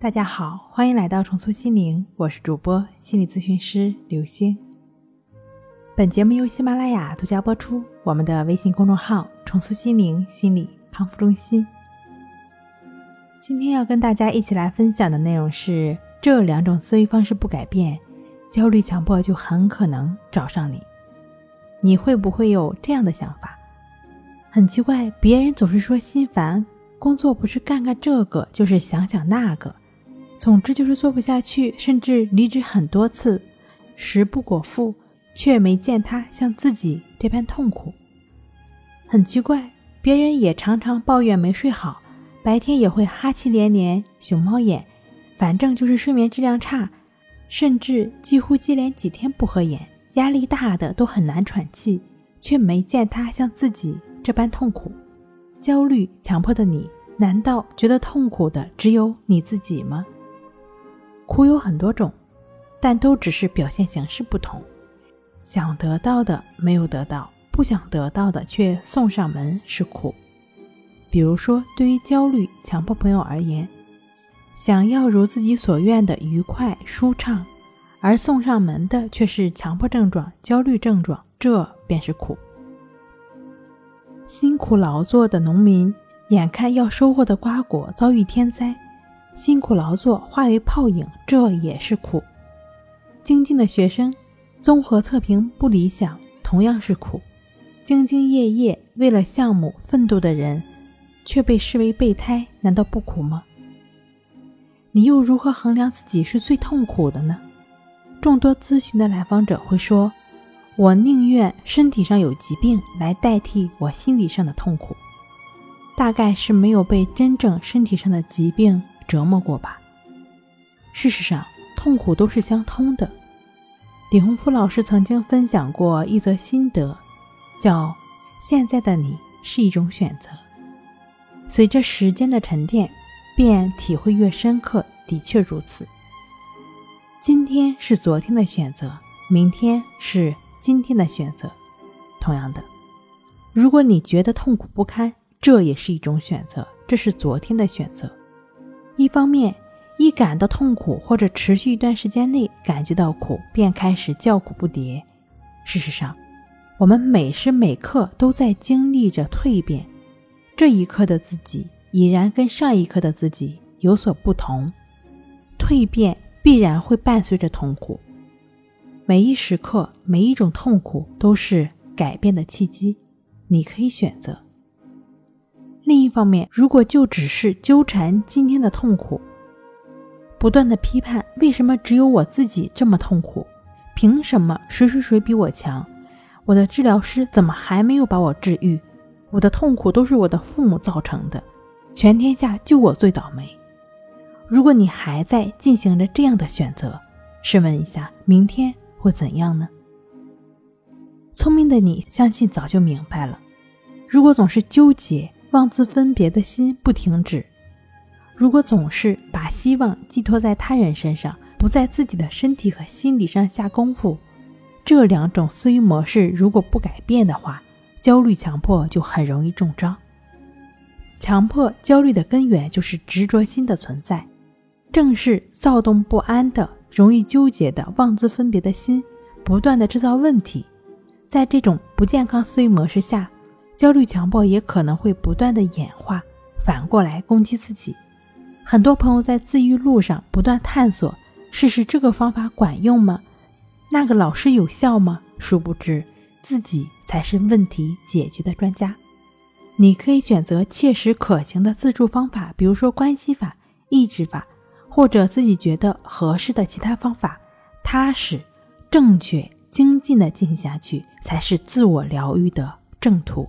大家好，欢迎来到重塑心灵，我是主播心理咨询师刘星。本节目由喜马拉雅独家播出。我们的微信公众号“重塑心灵心理康复中心”。今天要跟大家一起来分享的内容是：这两种思维方式不改变，焦虑强迫就很可能找上你。你会不会有这样的想法？很奇怪，别人总是说心烦，工作不是干干这个，就是想想那个。总之就是做不下去，甚至离职很多次，食不果腹，却没见他像自己这般痛苦。很奇怪，别人也常常抱怨没睡好，白天也会哈气连连、熊猫眼，反正就是睡眠质量差，甚至几乎接连几天不合眼，压力大的都很难喘气，却没见他像自己这般痛苦。焦虑、强迫的你，难道觉得痛苦的只有你自己吗？苦有很多种，但都只是表现形式不同。想得到的没有得到，不想得到的却送上门是苦。比如说，对于焦虑、强迫朋友而言，想要如自己所愿的愉快舒畅，而送上门的却是强迫症状、焦虑症状，这便是苦。辛苦劳作的农民，眼看要收获的瓜果遭遇天灾。辛苦劳作化为泡影，这也是苦；精进的学生，综合测评不理想，同样是苦；兢兢业业为了项目奋斗的人，却被视为备胎，难道不苦吗？你又如何衡量自己是最痛苦的呢？众多咨询的来访者会说：“我宁愿身体上有疾病来代替我心理上的痛苦。”大概是没有被真正身体上的疾病。折磨过吧。事实上，痛苦都是相通的。李洪福老师曾经分享过一则心得，叫“现在的你是一种选择”。随着时间的沉淀，便体会越深刻。的确如此。今天是昨天的选择，明天是今天的选择。同样的，如果你觉得痛苦不堪，这也是一种选择，这是昨天的选择。一方面，一感到痛苦或者持续一段时间内感觉到苦，便开始叫苦不迭。事实上，我们每时每刻都在经历着蜕变，这一刻的自己已然跟上一刻的自己有所不同。蜕变必然会伴随着痛苦，每一时刻、每一种痛苦都是改变的契机，你可以选择。另一方面，如果就只是纠缠今天的痛苦，不断的批判为什么只有我自己这么痛苦，凭什么谁谁谁比我强，我的治疗师怎么还没有把我治愈，我的痛苦都是我的父母造成的，全天下就我最倒霉。如果你还在进行着这样的选择，试问一下，明天会怎样呢？聪明的你，相信早就明白了。如果总是纠结。妄自分别的心不停止。如果总是把希望寄托在他人身上，不在自己的身体和心理上下功夫，这两种思维模式如果不改变的话，焦虑强迫就很容易中招。强迫焦虑的根源就是执着心的存在，正是躁动不安的、容易纠结的、妄自分别的心，不断的制造问题。在这种不健康思维模式下。焦虑强迫也可能会不断的演化，反过来攻击自己。很多朋友在自愈路上不断探索，试试这个方法管用吗？那个老师有效吗？殊不知自己才是问题解决的专家。你可以选择切实可行的自助方法，比如说关系法、意志法，或者自己觉得合适的其他方法，踏实、正确、精进的进行下去，才是自我疗愈的正途。